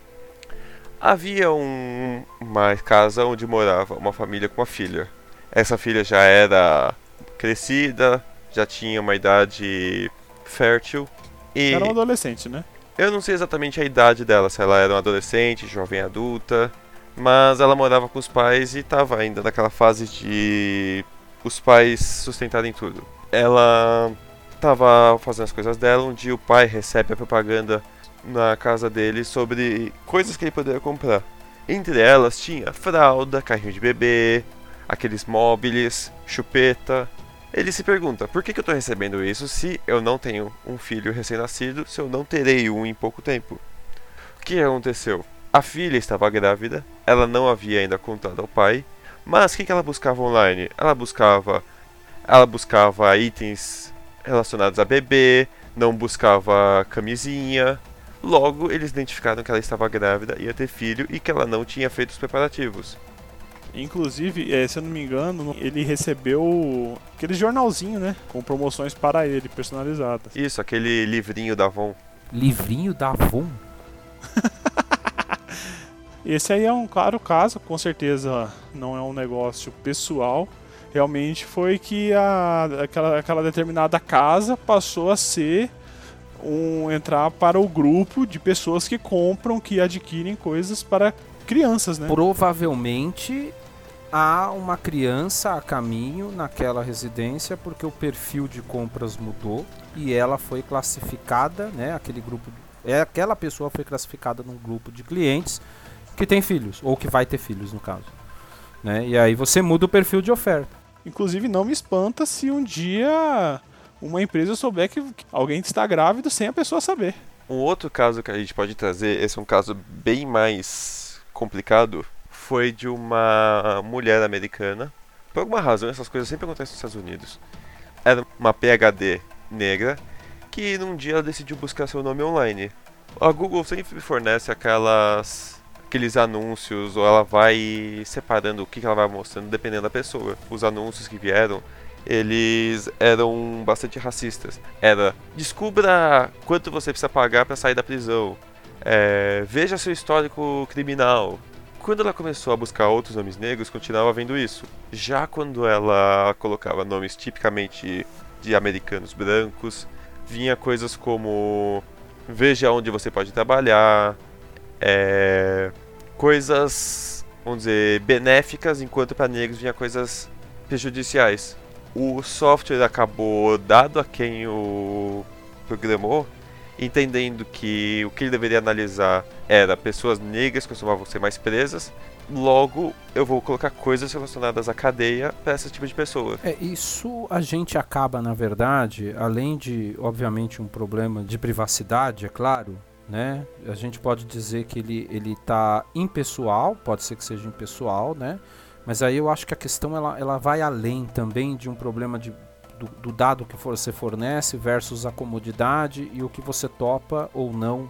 Havia um, uma casa onde morava uma família com uma filha. Essa filha já era crescida, já tinha uma idade fértil e Era um adolescente, né? eu não sei exatamente a idade dela, se ela era uma adolescente, jovem adulta, mas ela morava com os pais e estava ainda naquela fase de os pais sustentarem tudo. Ela estava fazendo as coisas dela, um dia o pai recebe a propaganda na casa dele sobre coisas que ele poderia comprar. Entre elas tinha fralda, carrinho de bebê, aqueles móveis, chupeta. Ele se pergunta, por que, que eu estou recebendo isso se eu não tenho um filho recém-nascido, se eu não terei um em pouco tempo? O que aconteceu? A filha estava grávida, ela não havia ainda contado ao pai, mas o que, que ela buscava online? Ela buscava, ela buscava itens relacionados a bebê, não buscava camisinha. Logo, eles identificaram que ela estava grávida, ia ter filho e que ela não tinha feito os preparativos. Inclusive, eh, se eu não me engano, ele recebeu aquele jornalzinho, né? Com promoções para ele, personalizadas. Isso, aquele livrinho da Avon. Livrinho da Avon? Esse aí é um claro caso, com certeza não é um negócio pessoal. Realmente foi que a, aquela, aquela determinada casa passou a ser um entrar para o grupo de pessoas que compram, que adquirem coisas para crianças, né? Provavelmente há uma criança a caminho naquela residência porque o perfil de compras mudou e ela foi classificada, né? Aquele grupo, é aquela pessoa foi classificada num grupo de clientes que tem filhos ou que vai ter filhos no caso, né? E aí você muda o perfil de oferta. Inclusive, não me espanta se um dia uma empresa souber que alguém está grávido sem a pessoa saber. Um outro caso que a gente pode trazer, esse é um caso bem mais complicado, foi de uma mulher americana. Por alguma razão, essas coisas sempre acontecem nos Estados Unidos. Era uma PhD negra que num dia ela decidiu buscar seu nome online. A Google sempre fornece aquelas aqueles anúncios ou ela vai separando o que ela vai mostrando dependendo da pessoa. Os anúncios que vieram eles eram bastante racistas. Era descubra quanto você precisa pagar para sair da prisão. É, veja seu histórico criminal. Quando ela começou a buscar outros nomes negros, continuava vendo isso. Já quando ela colocava nomes tipicamente de americanos brancos, vinha coisas como veja onde você pode trabalhar, é, coisas, vamos dizer, benéficas, enquanto para negros vinha coisas prejudiciais o software acabou dado a quem o programou entendendo que o que ele deveria analisar era pessoas negras que costumavam ser mais presas, logo eu vou colocar coisas relacionadas à cadeia para esse tipo de pessoa. É, isso a gente acaba, na verdade, além de, obviamente, um problema de privacidade, é claro, né? A gente pode dizer que ele ele está impessoal, pode ser que seja impessoal, né? Mas aí eu acho que a questão ela, ela vai além também de um problema de, do, do dado que você fornece versus a comodidade e o que você topa ou não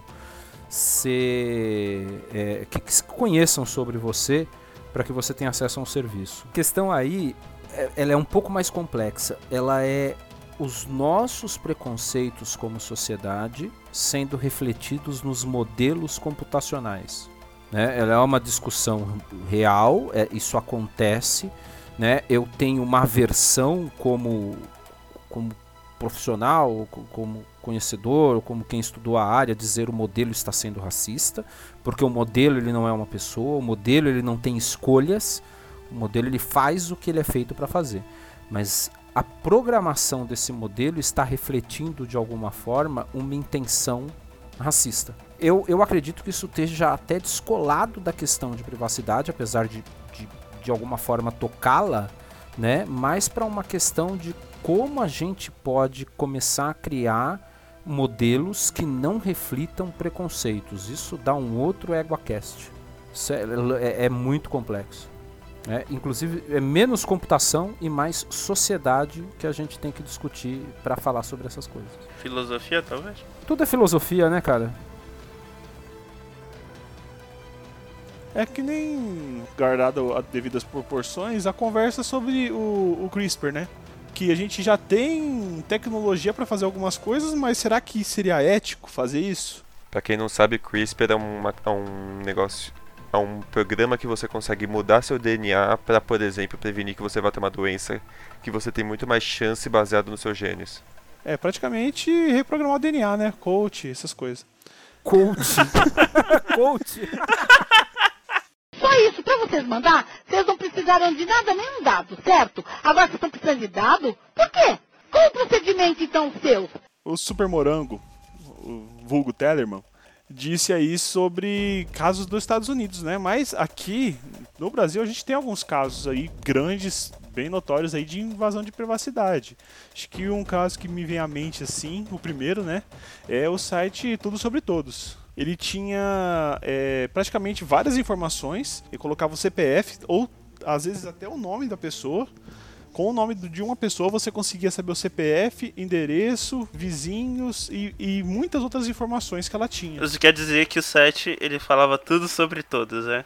ser é, que, que conheçam sobre você para que você tenha acesso a um serviço. A questão aí é, ela é um pouco mais complexa. Ela é os nossos preconceitos como sociedade sendo refletidos nos modelos computacionais. Né? Ela é uma discussão real, é, isso acontece. Né? Eu tenho uma versão como, como profissional, como conhecedor, como quem estudou a área, dizer o modelo está sendo racista, porque o modelo ele não é uma pessoa, o modelo ele não tem escolhas, o modelo ele faz o que ele é feito para fazer. Mas a programação desse modelo está refletindo de alguma forma uma intenção racista. Eu, eu acredito que isso esteja até descolado da questão de privacidade, apesar de, de, de alguma forma tocá-la, né? mas para uma questão de como a gente pode começar a criar modelos que não reflitam preconceitos. Isso dá um outro EguaCast. Isso é, é, é muito complexo. É, inclusive, é menos computação e mais sociedade que a gente tem que discutir para falar sobre essas coisas. Filosofia, talvez? Tudo é filosofia, né, cara? É que nem, guardado a devidas proporções, a conversa sobre o, o CRISPR, né? Que a gente já tem tecnologia para fazer algumas coisas, mas será que seria ético fazer isso? Para quem não sabe, CRISPR é, uma, é um negócio é um programa que você consegue mudar seu DNA para, por exemplo, prevenir que você vá ter uma doença que você tem muito mais chance baseado nos seus genes. É praticamente reprogramar o DNA, né? Coach, essas coisas. Coach. Coach. Só isso, pra vocês mandar, vocês não precisaram de nada, nenhum dado, certo? Agora vocês estão precisando de dado? Por quê? Qual o procedimento, então, seu? O Super Morango, o vulgo Tellerman, disse aí sobre casos dos Estados Unidos, né? Mas aqui no Brasil a gente tem alguns casos aí grandes, bem notórios aí de invasão de privacidade. Acho que um caso que me vem à mente assim, o primeiro, né, é o site Tudo sobre Todos. Ele tinha é, praticamente várias informações e colocava o CPF ou às vezes até o nome da pessoa com o nome de uma pessoa você conseguia saber o CPF, endereço, vizinhos e, e, muitas outras informações que ela tinha. Isso quer dizer que o site ele falava tudo sobre todos, é?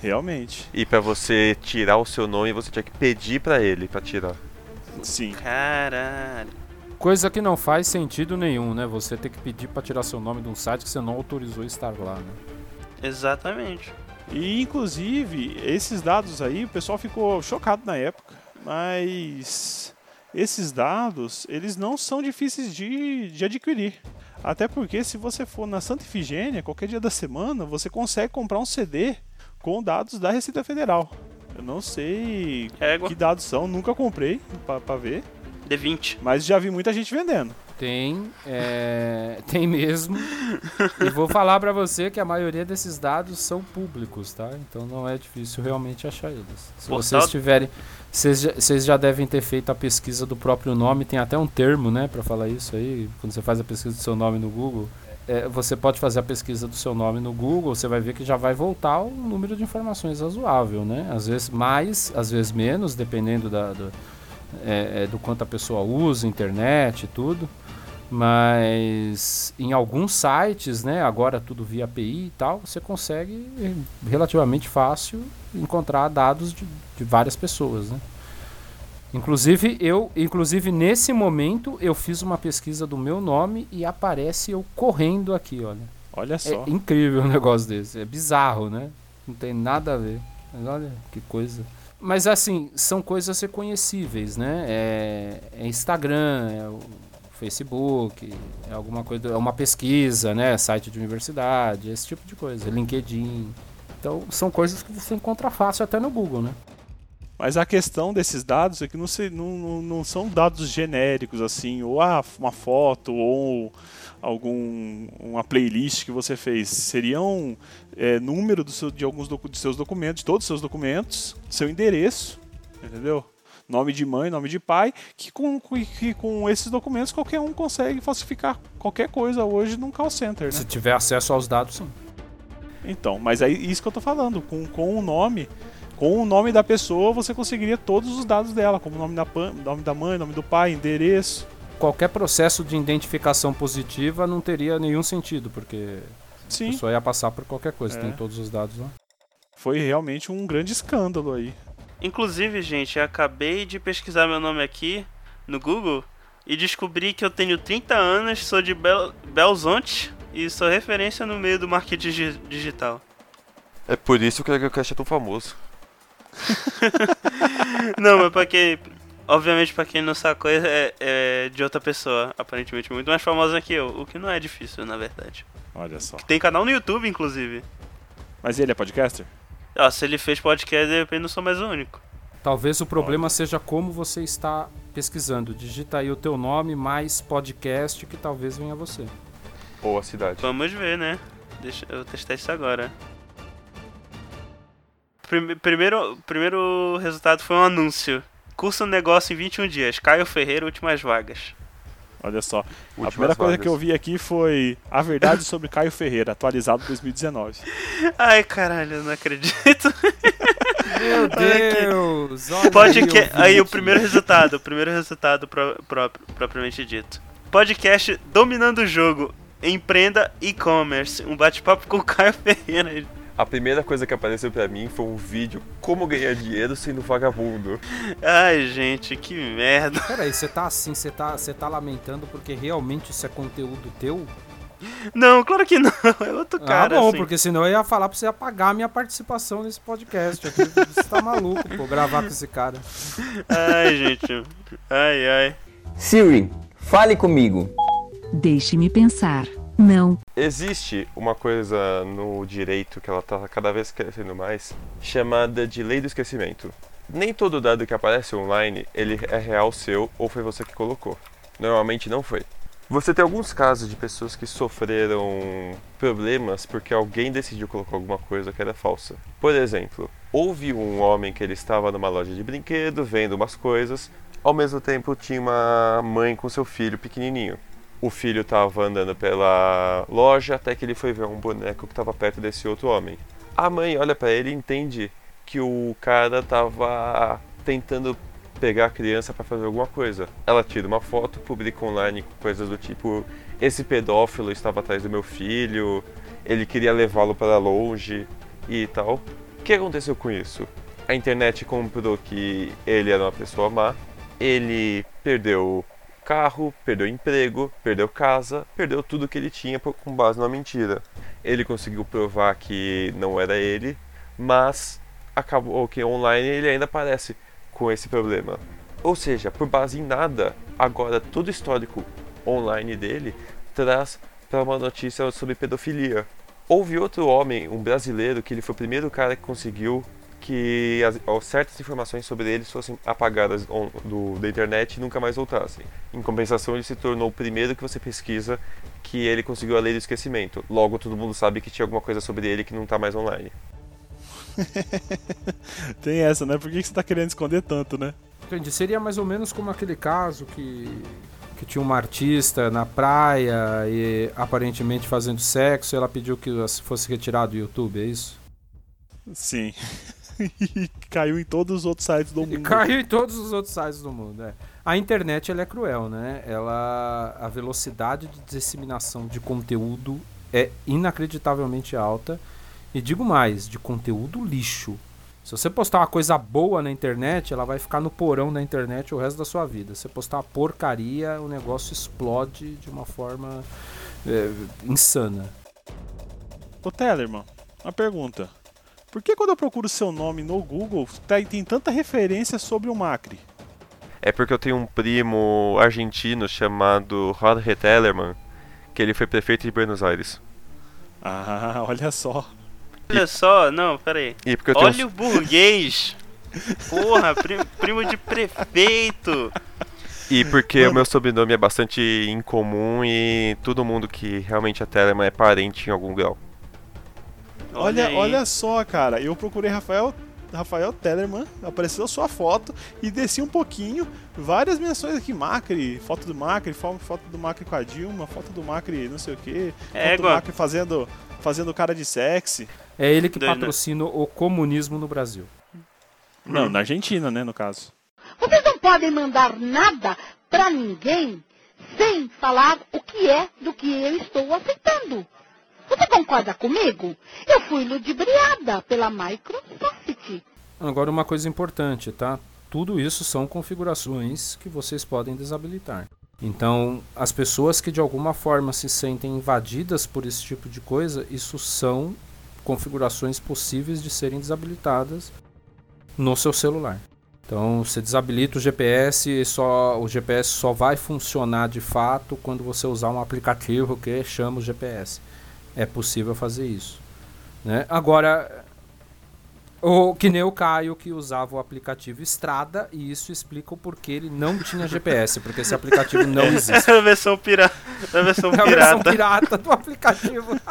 Realmente. E para você tirar o seu nome, você tinha que pedir para ele para tirar. Sim. Caralho. Coisa que não faz sentido nenhum, né? Você ter que pedir para tirar seu nome de um site que você não autorizou estar lá, né? Exatamente. E inclusive, esses dados aí, o pessoal ficou chocado na época mas esses dados eles não são difíceis de, de adquirir. Até porque se você for na Santa Ifigênia, qualquer dia da semana, você consegue comprar um CD com dados da Receita Federal. Eu não sei Égua. que dados são, nunca comprei para ver. D20. Mas já vi muita gente vendendo. Tem, é, tem mesmo. e vou falar para você que a maioria desses dados são públicos, tá? Então não é difícil realmente achar eles. Se Portal- vocês tiverem, vocês já, vocês já devem ter feito a pesquisa do próprio nome. Tem até um termo, né, para falar isso aí. Quando você faz a pesquisa do seu nome no Google, é, você pode fazer a pesquisa do seu nome no Google. Você vai ver que já vai voltar um número de informações razoável, né? Às vezes mais, às vezes menos, dependendo da, do, é, é, do quanto a pessoa usa, internet e tudo. Mas em alguns sites, né, agora tudo via API e tal, você consegue relativamente fácil encontrar dados de, de várias pessoas, né? Inclusive eu, inclusive nesse momento eu fiz uma pesquisa do meu nome e aparece eu correndo aqui, olha. Olha só. É incrível um negócio desse, é bizarro, né? Não tem nada a ver. Mas olha que coisa. Mas assim, são coisas reconhecíveis, né? É, é Instagram, é o Facebook, é alguma coisa, é uma pesquisa, né? Site de universidade, esse tipo de coisa, LinkedIn. Então são coisas que você encontra fácil até no Google, né? Mas a questão desses dados é que não, se, não, não, não são dados genéricos, assim, ou ah, uma foto, ou algum uma playlist que você fez, seriam é, número seu, de alguns de seus documentos, todos os seus documentos, seu endereço, entendeu? Nome de mãe, nome de pai, que com, com- que com esses documentos qualquer um consegue falsificar qualquer coisa hoje num call center, né? Se tiver acesso aos dados, sim. Então, mas é isso que eu tô falando. Com, com o nome, com o nome da pessoa, você conseguiria todos os dados dela, como nome da, nome da mãe, nome do pai, endereço. Qualquer processo de identificação positiva não teria nenhum sentido, porque a Sim, pessoa ia passar por qualquer coisa, É. tem todos os dados lá. foi realmente um grande escândalo aí. Inclusive, gente, eu acabei de pesquisar meu nome aqui no Google e descobri que eu tenho 30 anos, sou de Bel Belzonte e sou referência no meio do marketing digi- digital. É por isso que o EgoCast é tão famoso. Não, mas pra quem. Obviamente, pra quem não sacou, é, é de outra pessoa, aparentemente muito mais famosa que eu, o que não é difícil, na verdade. Olha só. Tem canal no YouTube, inclusive. Mas ele é podcaster? Ó, se ele fez podcast, de repente não sou mais o único. Talvez o problema seja como você está pesquisando. Digita aí o teu nome mais podcast que talvez venha você. Ou a cidade. Vamos ver, né? Deixa eu testar isso agora. Prime- primeiro, primeiro resultado foi um anúncio. Curso negócio em 21 dias. Caio Ferreira, últimas vagas. Olha só. a Últimas primeira coisa vagas. que eu vi aqui foi A Verdade sobre Caio Ferreira, atualizado 2019. Ai, caralho, eu não acredito. Meu Deus! Olha aí, o primeiro resultado. O primeiro resultado pró- próprio, propriamente dito. Podcast Dominando o Jogo. Empreenda e-commerce. Um bate-papo com o Caio Ferreira. A primeira coisa que apareceu pra mim foi um vídeo como ganhar dinheiro sendo vagabundo. Ai, gente, que merda. Peraí, você tá assim, você tá, você tá lamentando porque realmente isso é conteúdo teu? Não, claro que não. É outro cara. ah, bom, assim. porque senão eu ia falar pra você apagar a minha participação nesse podcast. aqui. Você tá maluco, pô, gravar com esse cara. Ai, gente. Ai, ai. Siri, fale comigo. Deixe-me pensar. Não. Existe uma coisa no direito que ela tá cada vez crescendo mais, chamada de lei do esquecimento. Nem todo dado que aparece online, ele é real seu ou foi você que colocou. Normalmente não foi. Você tem alguns casos de pessoas que sofreram problemas porque alguém decidiu colocar alguma coisa que era falsa. Por exemplo, houve um homem que ele estava numa loja de brinquedo vendo umas coisas, ao mesmo tempo tinha uma mãe com seu filho pequenininho. O filho estava andando pela loja até que ele foi ver um boneco que estava perto desse outro homem. A mãe olha para ele e entende que o cara estava tentando pegar a criança para fazer alguma coisa. Ela tira uma foto, publica online coisas do tipo: esse pedófilo estava atrás do meu filho, ele queria levá-lo para longe e tal. O que aconteceu com isso? A internet comprou que ele era uma pessoa má, ele perdeu carro, perdeu emprego, perdeu casa, perdeu tudo que ele tinha por- com base numa mentira. Ele conseguiu provar que não era ele, mas acabou que online ele ainda aparece com esse problema. Ou seja, por base em nada, agora todo histórico online dele traz para uma notícia sobre pedofilia. Houve outro homem, um brasileiro, que ele foi o primeiro cara que conseguiu que as, ó, certas informações sobre ele fossem apagadas on- do, da internet e nunca mais voltassem. Em compensação, ele se tornou o primeiro que você pesquisa que ele conseguiu a lei do esquecimento. Logo, todo mundo sabe que tinha alguma coisa sobre ele que não está mais online. Tem essa, né? Por que você tá querendo esconder tanto, né? Entendi. Seria mais ou menos como aquele caso que, que tinha uma artista na praia e aparentemente fazendo sexo e ela pediu que fosse retirado do YouTube, é isso? Sim. E caiu em todos os outros sites do E mundo. caiu em todos os outros sites do mundo. é. A internet ela é cruel, né? Ela, a velocidade de disseminação de conteúdo é inacreditavelmente alta. E digo mais, de conteúdo lixo. Se você postar uma coisa boa na internet, ela vai ficar no porão da internet o resto da sua vida. Se você postar uma porcaria, o negócio explode de uma forma é, insana. Ô Tellerman, uma pergunta. Por que quando eu procuro seu nome no Google, tá- tem tanta referência sobre o Macri? É porque eu tenho um primo argentino chamado Jorge Tellerman, que ele foi prefeito de Buenos Aires. Ah, olha só. Olha só, não, pera aí. E porque eu tenho Olha o burguês. Porra, pri- primo de prefeito. E porque o meu sobrenome é bastante incomum e todo mundo que realmente é Telemann é parente em algum grau. Olha, aí. olha só, cara, eu procurei Rafael Rafael Tellerman, apareceu a sua foto e desci um pouquinho, várias menções aqui, Macri, foto do Macri, fo- foto do Macri com a Dilma, foto do Macri não sei o que, foto do Égua. Macri fazendo, fazendo cara de sexy. É ele que Doido. patrocina o comunismo no Brasil. Não, na Argentina, né, no caso. Vocês não podem mandar nada pra ninguém sem falar o que é do que eu estou aceitando. Você concorda comigo? Eu fui ludibriada pela Microsoft. Agora uma coisa importante, tá? Tudo isso são configurações que vocês podem desabilitar. Então, as pessoas que de alguma forma se sentem invadidas por esse tipo de coisa, isso são configurações possíveis de serem desabilitadas no seu celular. Então, você desabilita o GPS só o GPS só vai funcionar de fato quando você usar um aplicativo que chama o GPS. É possível fazer isso, né? Agora, ou que nem o Caio que usava o aplicativo Estrada e isso explica o porquê ele não tinha GPS, porque esse aplicativo não existe. a versão pirata. A versão É a versão pirata. pirata do aplicativo.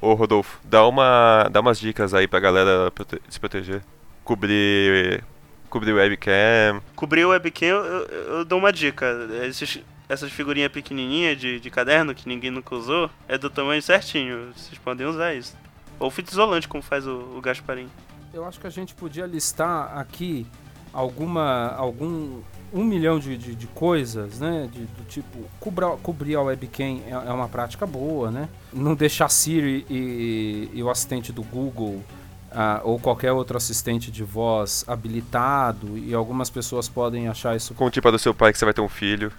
Ô Rodolfo, dá, uma, dá umas dicas aí pra galera prote- se proteger. Cobrir, cobrir webcam. Cobrir o webcam, eu, eu- eu dou uma dica. Esses- essas figurinhas pequenininhas de, de caderno que ninguém nunca usou, é do tamanho certinho. Vocês podem usar isso. Ou fita isolante, como faz o, o Gasparim. Eu acho que a gente podia listar aqui alguma algum um milhão de, de, de coisas, né? De, do tipo cobra, cobrir a webcam é, é uma prática boa, né? Não deixar Siri e, e o assistente do Google ah, ou qualquer outro assistente de voz habilitado e algumas pessoas podem achar isso Conte para o seu pai que você vai ter um filho.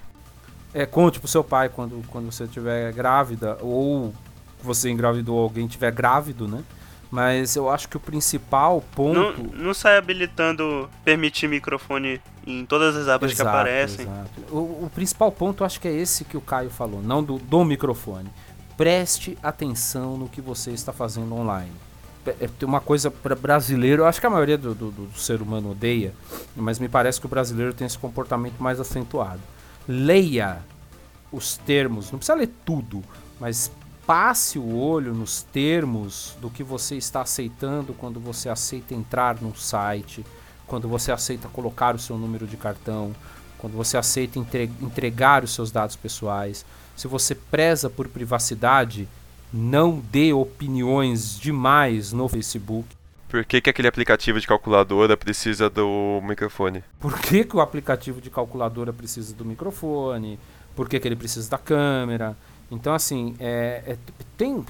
É, conte pro seu pai quando, quando você estiver grávida, ou você engravidou ou alguém estiver grávido, né? Mas eu acho que o principal Não, ponto. não sai habilitando permitir microfone em todas as abas que Exato, aparecem. exato. O, o principal ponto eu acho que é esse que o Caio falou, não do, do microfone. Preste atenção no que você está fazendo online. É, é, tem uma coisa para brasileiro, eu acho que a maioria do, do, do ser humano odeia, mas me parece que o brasileiro tem esse comportamento mais acentuado. Leia os termos, não precisa ler tudo, mas passe o olho nos termos do que você está aceitando quando você aceita entrar num site, quando você aceita colocar o seu número de cartão, quando você aceita entre- entregar os seus dados pessoais. Se você preza por privacidade, não dê opiniões demais no Facebook. Por que, que aquele aplicativo de calculadora precisa do microfone? Por que, que o aplicativo de calculadora precisa do microfone? Por que, que ele precisa da câmera? Então, assim, é, é- tem,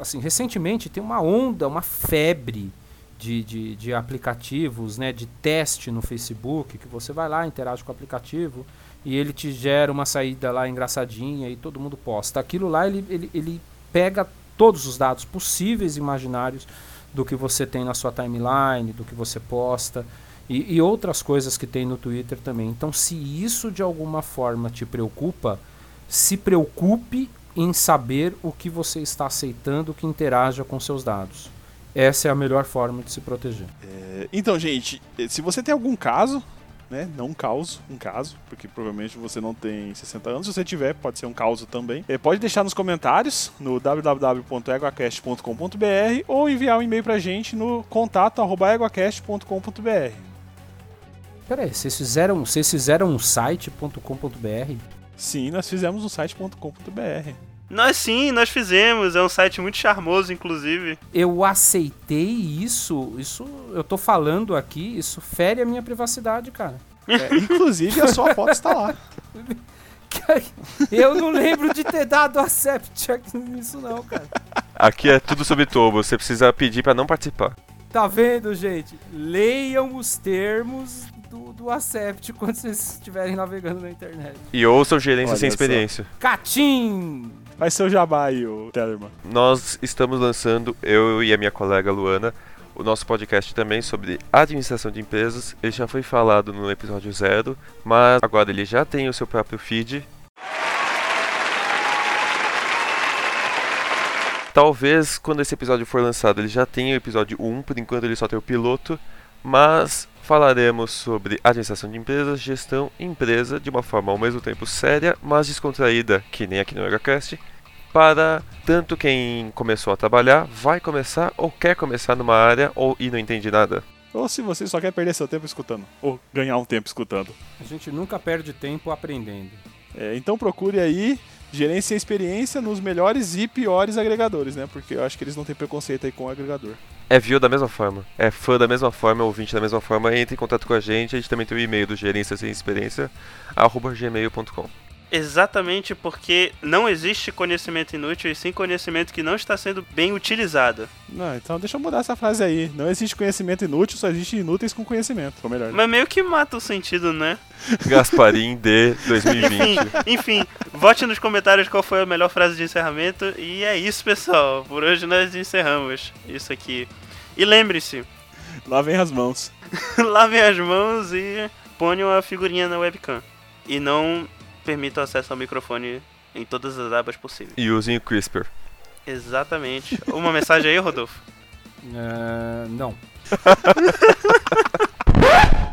assim, recentemente tem uma onda, uma febre de, de, de aplicativos, né, de teste no Facebook, que você vai lá, interage com o aplicativo e ele te gera uma saída lá engraçadinha e todo mundo posta. Aquilo lá, ele, ele, ele pega todos os dados possíveis imaginários do que você tem na sua timeline, do que você posta e, e outras coisas que tem no Twitter também. Então, se isso de alguma forma te preocupa, se preocupe em saber o que você está aceitando que interaja com seus dados. Essa é a melhor forma de se proteger. É, Então, gente, se você tem algum caso, né? Não um caos, um caso, porque provavelmente você não tem 60 anos. Se você tiver, pode ser um caos também. É, pode deixar nos comentários no www.eguacast.com.br ou enviar um e-mail pra gente no contato@eguacast.com.br. Peraí, vocês fizeram, vocês fizeram um site.com.br? Sim, nós fizemos um site.com.br. Nós sim, nós fizemos. É um site muito charmoso, inclusive. Eu aceitei isso, isso eu tô falando aqui, isso fere a minha privacidade, cara. É, inclusive, a sua foto está lá. Eu não lembro de ter dado accept nisso não, cara. Aqui é tudo sobre tobo, você precisa pedir pra não participar. Tá vendo, gente? Leiam os termos do, do accept quando vocês estiverem navegando na internet. E ouçam gerência Olha sem só. experiência. Catim! Vai ser o jabá aí, o Tellerman. Nós estamos lançando, eu e a minha colega Luana, o nosso podcast também sobre administração de empresas. Ele já foi falado no episódio zero, mas agora ele já tem o seu próprio feed. Talvez quando esse episódio for lançado ele já tenha o episódio 1, por enquanto ele só tem o piloto, mas falaremos sobre administração de empresas, gestão e empresa de uma forma ao mesmo tempo séria, mas descontraída, que nem aqui no EgaCast, para tanto quem começou a trabalhar, vai começar ou quer começar numa área ou e não entende nada. Ou se você só quer perder seu tempo escutando, ou ganhar um tempo escutando. A gente nunca perde tempo aprendendo. É, então procure aí gerência e experiência nos melhores e piores agregadores, né? Porque eu acho que eles não têm preconceito aí com o agregador. É view da mesma forma, é fã da mesma forma, é ouvinte da mesma forma, entre em contato com a gente, a gente também tem o e-mail do gerência sem experiência, arroba gmail.com. Exatamente porque não existe conhecimento inútil e sim conhecimento que não está sendo bem utilizado. Não, então deixa eu mudar essa frase aí. Não existe conhecimento inútil, só existe inúteis com conhecimento. Ou melhor. né? Mas meio que mata o sentido, né? Gasparim de Enfim, 2020. enfim, vote nos comentários qual foi a melhor frase de encerramento. E é isso, pessoal. Por hoje nós encerramos isso aqui. E lembre-se, Lavem as mãos. lavem as mãos e ponham a figurinha na webcam. E não permitam acesso ao microfone em todas as abas possíveis. E usem o CRISPR. Exatamente. Uma mensagem aí, Rodolfo? É, não.